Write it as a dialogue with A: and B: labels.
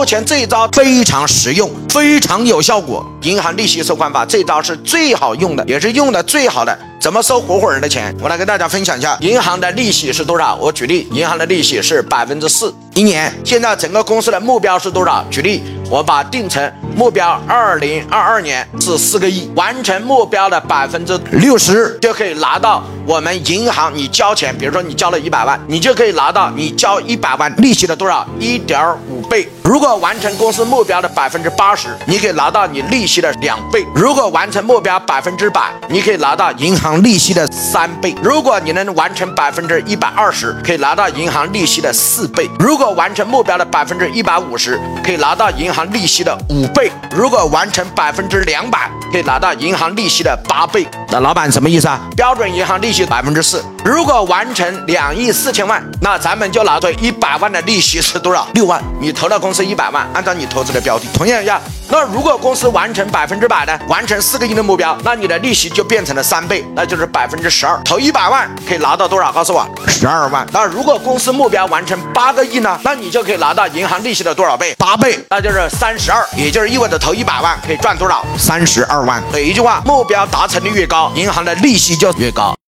A: 目前这一招非常实用，非常有效果。银行利息收款法这招是最好用的，也是用的最好的。怎么收合伙人的钱？我来跟大家分享一下，银行的利息是多少？我举例，银行的利息是百分之四一年。现在整个公司的目标是多少？举例，我把定成目标，二零二二年是四个亿，完成目标的百分之六十就可以拿到我们银行你交钱，比如说你交了一百万，你就可以拿到你交一百万利息的多少？一点五倍。如果完成公司目标的百分之八十，你可以拿到你利息的两倍。如果完成目标百分之百，你可以拿到银行。利息的三倍，如果你能完成百分之一百二十，可以拿到银行利息的四倍；如果完成目标的百分之一百五十，可以拿到银行利息的五倍；如果完成百分之两百，可以拿到银行利息的八倍。那老板什么意思啊？标准银行利息百分之四，如果完成两亿四千万，那咱们就拿出一百万的利息是多少？六万。你投了公司一百万，按照你投资的标的，同样一样。那如果公司完成百分之百呢？完成四个亿的目标，那你的利息就变成了三倍，那就是百分之十二。投一百万可以拿到多少？告诉我，十二万。那如果公司目标完成八个亿呢？那你就可以拿到银行利息的多少倍？八倍，那就是三十二。也就是意味着投一百万可以赚多少？三十二万。每，一句话，目标达成率越高，银行的利息就越高。